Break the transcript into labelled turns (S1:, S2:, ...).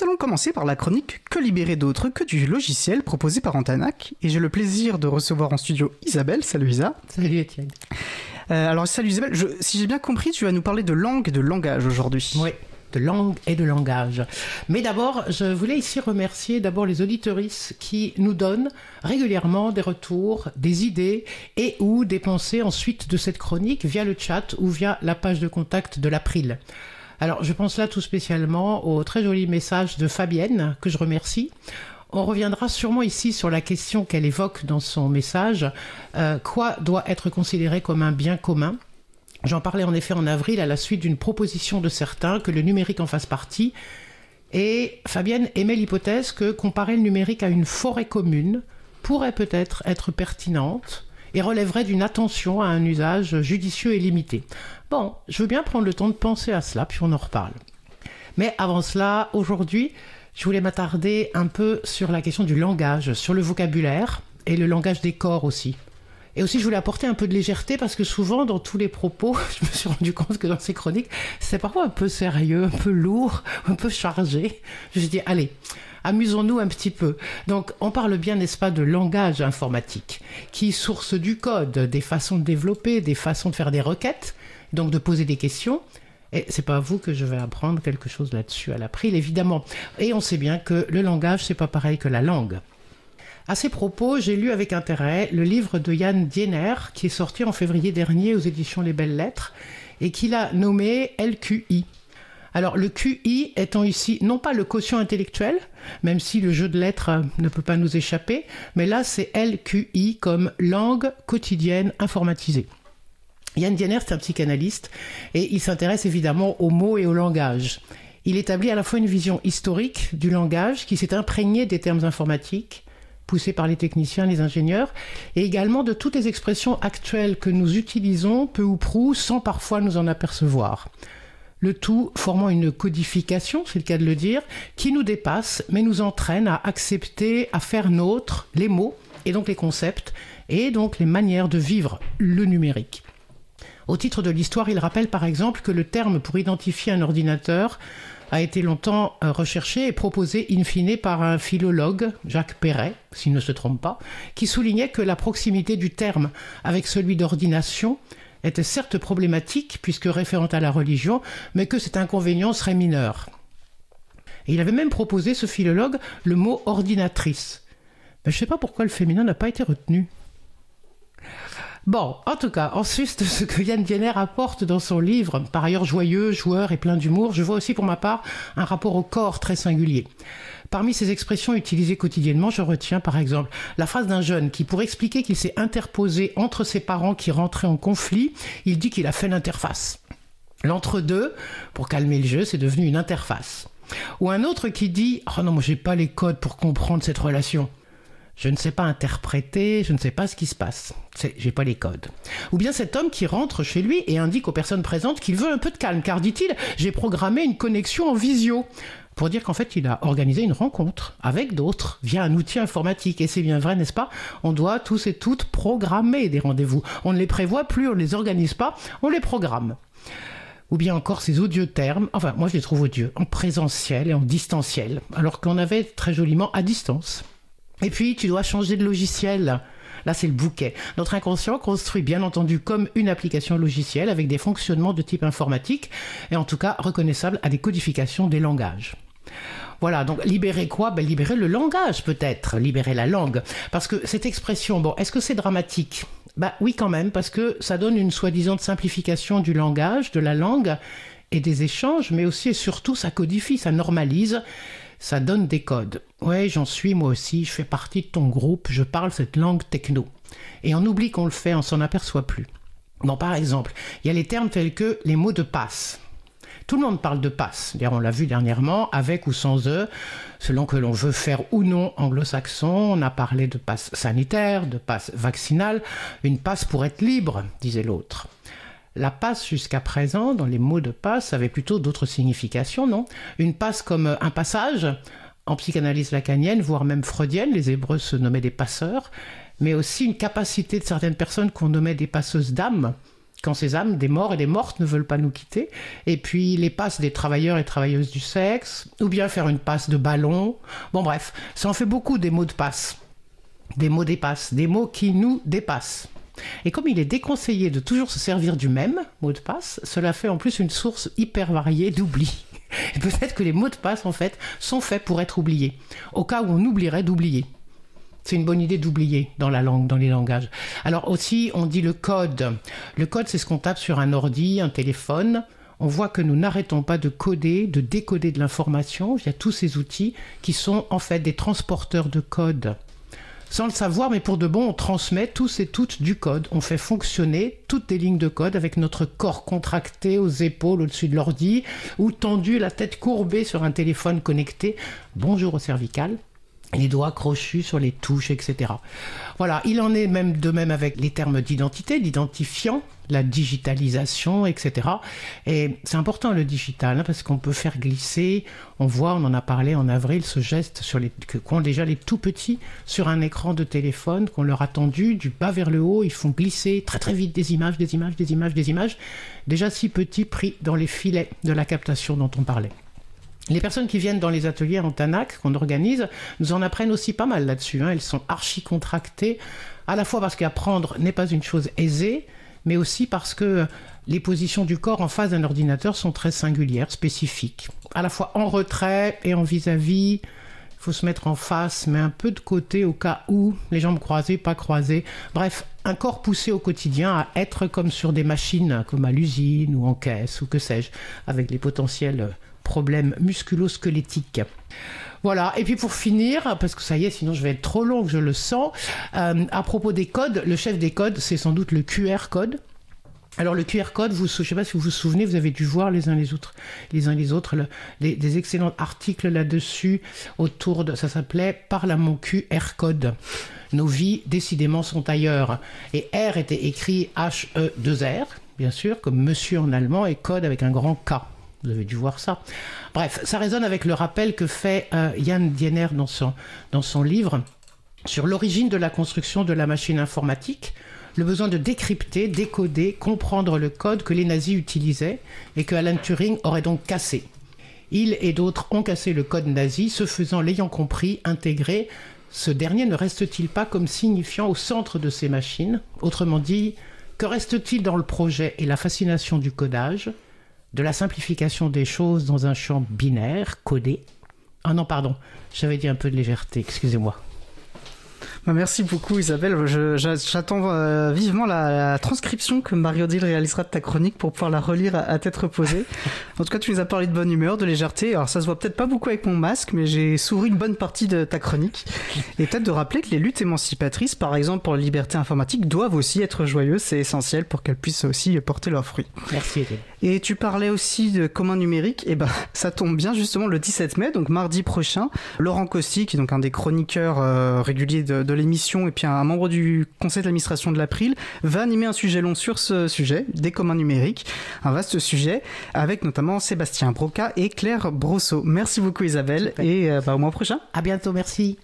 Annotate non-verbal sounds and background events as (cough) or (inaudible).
S1: nous allons commencer par la chronique Que libérer d'autres que du logiciel proposé par Antanac. Et j'ai le plaisir de recevoir en studio Isabelle. Salut Isa.
S2: Salut Étienne.
S1: Euh, alors salut Isabelle, je- si j'ai bien compris, tu vas nous parler de langue et de langage aujourd'hui.
S2: Oui, de langue et de langage. Mais d'abord, je voulais ici remercier d'abord les auditorices qui nous donnent régulièrement des retours, des idées et ou des pensées ensuite de cette chronique via le chat ou via la page de contact de l'April. Alors, je pense là tout spécialement au très joli message de Fabienne, que je remercie. On reviendra sûrement ici sur la question qu'elle évoque dans son message. Euh, quoi doit être considéré comme un bien commun? J'en parlais en effet en avril à la suite d'une proposition de certains que le numérique en fasse partie. Et Fabienne émet l'hypothèse que comparer le numérique à une forêt commune pourrait peut-être être pertinente et relèverait d'une attention à un usage judicieux et limité. Bon, je veux bien prendre le temps de penser à cela, puis on en reparle. Mais avant cela, aujourd'hui, je voulais m'attarder un peu sur la question du langage, sur le vocabulaire et le langage des corps aussi. Et aussi, je voulais apporter un peu de légèreté parce que souvent, dans tous les propos, (laughs) je me suis rendu compte que dans ces chroniques, c'est parfois un peu sérieux, un peu lourd, un peu chargé. Je me suis dit, allez, amusons-nous un petit peu. Donc, on parle bien, n'est-ce pas, de langage informatique, qui source du code, des façons de développer, des façons de faire des requêtes, donc de poser des questions. Et c'est pas à vous que je vais apprendre quelque chose là-dessus à l'April, évidemment. Et on sait bien que le langage, c'est pas pareil que la langue. À ces propos, j'ai lu avec intérêt le livre de Yann Diener, qui est sorti en février dernier aux éditions Les Belles Lettres, et qu'il a nommé LQI. Alors, le QI étant ici non pas le quotient intellectuel, même si le jeu de lettres euh, ne peut pas nous échapper, mais là, c'est LQI comme langue quotidienne informatisée. Yann Diener, c'est un psychanalyste, et il s'intéresse évidemment aux mots et au langage. Il établit à la fois une vision historique du langage qui s'est imprégné des termes informatiques, poussés par les techniciens, les ingénieurs, et également de toutes les expressions actuelles que nous utilisons peu ou prou sans parfois nous en apercevoir. Le tout formant une codification, c'est le cas de le dire, qui nous dépasse, mais nous entraîne à accepter, à faire nôtre les mots, et donc les concepts, et donc les manières de vivre le numérique. Au titre de l'histoire, il rappelle par exemple que le terme pour identifier un ordinateur a été longtemps euh, recherché et proposé in fine par un philologue, Jacques Perret, s'il ne se trompe pas, qui soulignait que la proximité du terme avec celui d'ordination était certes problématique puisque référente à la religion, mais que cet inconvénient serait mineur. Et il avait même proposé, ce philologue, le mot ordinatrice. Mais je ne sais pas pourquoi le féminin n'a pas été retenu. Bon, en tout cas, ensuite de ce que Yann Diener apporte dans son livre, par ailleurs joyeux, joueur et plein d'humour, je vois aussi pour ma part un rapport au corps très singulier. Parmi ces expressions utilisées quotidiennement, je retiens par exemple la phrase d'un jeune qui, pour expliquer qu'il s'est interposé entre ses parents qui rentraient en conflit, il dit qu'il a fait l'interface. L'entre-deux, pour calmer le jeu, c'est devenu une interface. Ou un autre qui dit Oh non, moi j'ai pas les codes pour comprendre cette relation. Je ne sais pas interpréter, je ne sais pas ce qui se passe. J'ai pas les codes. Ou bien cet homme qui rentre chez lui et indique aux personnes présentes qu'il veut un peu de calme, car dit-il, j'ai programmé une connexion en visio. Pour dire qu'en fait, il a organisé une rencontre avec d'autres via un outil informatique. Et c'est bien vrai, n'est-ce pas? On doit tous et toutes programmer des rendez-vous. On ne les prévoit plus, on ne les organise pas, on les programme ou bien encore ces odieux termes, enfin moi je les trouve odieux, en présentiel et en distanciel, alors qu'on avait très joliment à distance. Et puis tu dois changer de logiciel. Là c'est le bouquet. Notre inconscient construit bien entendu comme une application logicielle avec des fonctionnements de type informatique et en tout cas reconnaissables à des codifications des langages. Voilà, donc libérer quoi? Ben, Libérer le langage peut-être, libérer la langue. Parce que cette expression, bon, est-ce que c'est dramatique? Bah oui quand même, parce que ça donne une soi-disant simplification du langage, de la langue et des échanges, mais aussi et surtout ça codifie, ça normalise, ça donne des codes. Ouais, j'en suis moi aussi, je fais partie de ton groupe, je parle cette langue techno. Et on oublie qu'on le fait, on s'en aperçoit plus. Bon, par exemple, il y a les termes tels que les mots de passe. Tout le monde parle de passe. D'ailleurs, on l'a vu dernièrement, avec ou sans eux, selon que l'on veut faire ou non anglo-saxon. On a parlé de passe sanitaire, de passe vaccinal. Une passe pour être libre, disait l'autre. La passe jusqu'à présent, dans les mots de passe, avait plutôt d'autres significations, non? Une passe comme un passage, en psychanalyse lacanienne, voire même freudienne, les Hébreux se nommaient des passeurs, mais aussi une capacité de certaines personnes qu'on nommait des passeuses d'âme, quand ces âmes des morts et des mortes ne veulent pas nous quitter, et puis les passes des travailleurs et travailleuses du sexe, ou bien faire une passe de ballon. Bon bref, ça en fait beaucoup des mots de passe, des mots dépassent, des mots qui nous dépassent. Et comme il est déconseillé de toujours se servir du même mot de passe, cela fait en plus une source hyper variée d'oubli. (laughs) Peut-être que les mots de passe, en fait, sont faits pour être oubliés, au cas où on oublierait d'oublier. C'est une bonne idée d'oublier dans la langue, dans les langages. Alors aussi, on dit le code. Le code, c'est ce qu'on tape sur un ordi, un téléphone. On voit que nous n'arrêtons pas de coder, de décoder de l'information via tous ces outils qui sont en fait des transporteurs de code. Sans le savoir, mais pour de bon, on transmet tous et toutes du code. On fait fonctionner toutes les lignes de code avec notre corps contracté aux épaules au-dessus de l'ordi ou tendu, la tête courbée sur un téléphone connecté. Bonjour au cervical les doigts crochus sur les touches, etc. Voilà, il en est même de même avec les termes d'identité, d'identifiant, la digitalisation, etc. Et c'est important le digital, hein, parce qu'on peut faire glisser, on voit, on en a parlé en avril, ce geste sur les, qu'ont déjà les tout petits sur un écran de téléphone, qu'on leur a tendu du bas vers le haut, ils font glisser très très vite des images, des images, des images, des images, déjà si petits pris dans les filets de la captation dont on parlait. Les personnes qui viennent dans les ateliers en TANAC qu'on organise nous en apprennent aussi pas mal là-dessus. Hein. Elles sont archi contractées, à la fois parce qu'apprendre n'est pas une chose aisée, mais aussi parce que les positions du corps en face d'un ordinateur sont très singulières, spécifiques. À la fois en retrait et en vis-à-vis. Il faut se mettre en face, mais un peu de côté au cas où, les jambes croisées, pas croisées. Bref, un corps poussé au quotidien à être comme sur des machines, comme à l'usine ou en caisse ou que sais-je, avec les potentiels problèmes musculo-squelettiques. Voilà, et puis pour finir, parce que ça y est, sinon je vais être trop long, je le sens, euh, à propos des codes, le chef des codes, c'est sans doute le QR code. Alors le QR code, je ne sais pas si vous vous souvenez, vous avez dû voir les uns les autres, les uns les autres, des excellents articles là-dessus autour de, ça s'appelait Parle à mon QR code. Nos vies décidément sont ailleurs. Et R était écrit H-E-2-R, bien sûr, comme monsieur en allemand, et code avec un grand K. Vous avez dû voir ça. Bref, ça résonne avec le rappel que fait euh, Yann Diener dans son, dans son livre sur l'origine de la construction de la machine informatique, le besoin de décrypter, décoder, comprendre le code que les nazis utilisaient et que Alan Turing aurait donc cassé. Il et d'autres ont cassé le code nazi, ce faisant, l'ayant compris, intégré, ce dernier ne reste-t-il pas comme signifiant au centre de ces machines? Autrement dit, que reste-t-il dans le projet et la fascination du codage? De la simplification des choses dans un champ binaire, codé. Ah non, pardon, j'avais dit un peu de légèreté, excusez-moi.
S1: Bah, merci beaucoup Isabelle. J'attends euh, vivement la, transcription que Marie-Odile réalisera de ta chronique pour pouvoir la relire à, tête reposée. (laughs) En tout cas, tu nous as parlé de bonne humeur, de légèreté. Alors ça se voit peut-être pas beaucoup avec mon masque, mais j'ai souri une bonne partie de ta chronique. Et peut-être de rappeler que les luttes émancipatrices, par exemple pour la liberté informatique, doivent aussi être joyeuses. C'est essentiel pour qu'elles puissent aussi porter leurs fruits.
S2: Merci
S1: Et tu parlais aussi de commun numérique. Et eh ben, (laughs) ça tombe bien justement le 17 mai, donc mardi prochain. Laurent Costi, qui est donc un des chroniqueurs euh, réguliers de, de l'émission et puis un membre du conseil d'administration de l'April va animer un sujet long sur ce sujet, des communs numériques, un vaste sujet avec notamment Sébastien Broca et Claire Brosseau. Merci beaucoup Isabelle et euh, bah, au mois prochain.
S2: À bientôt, merci.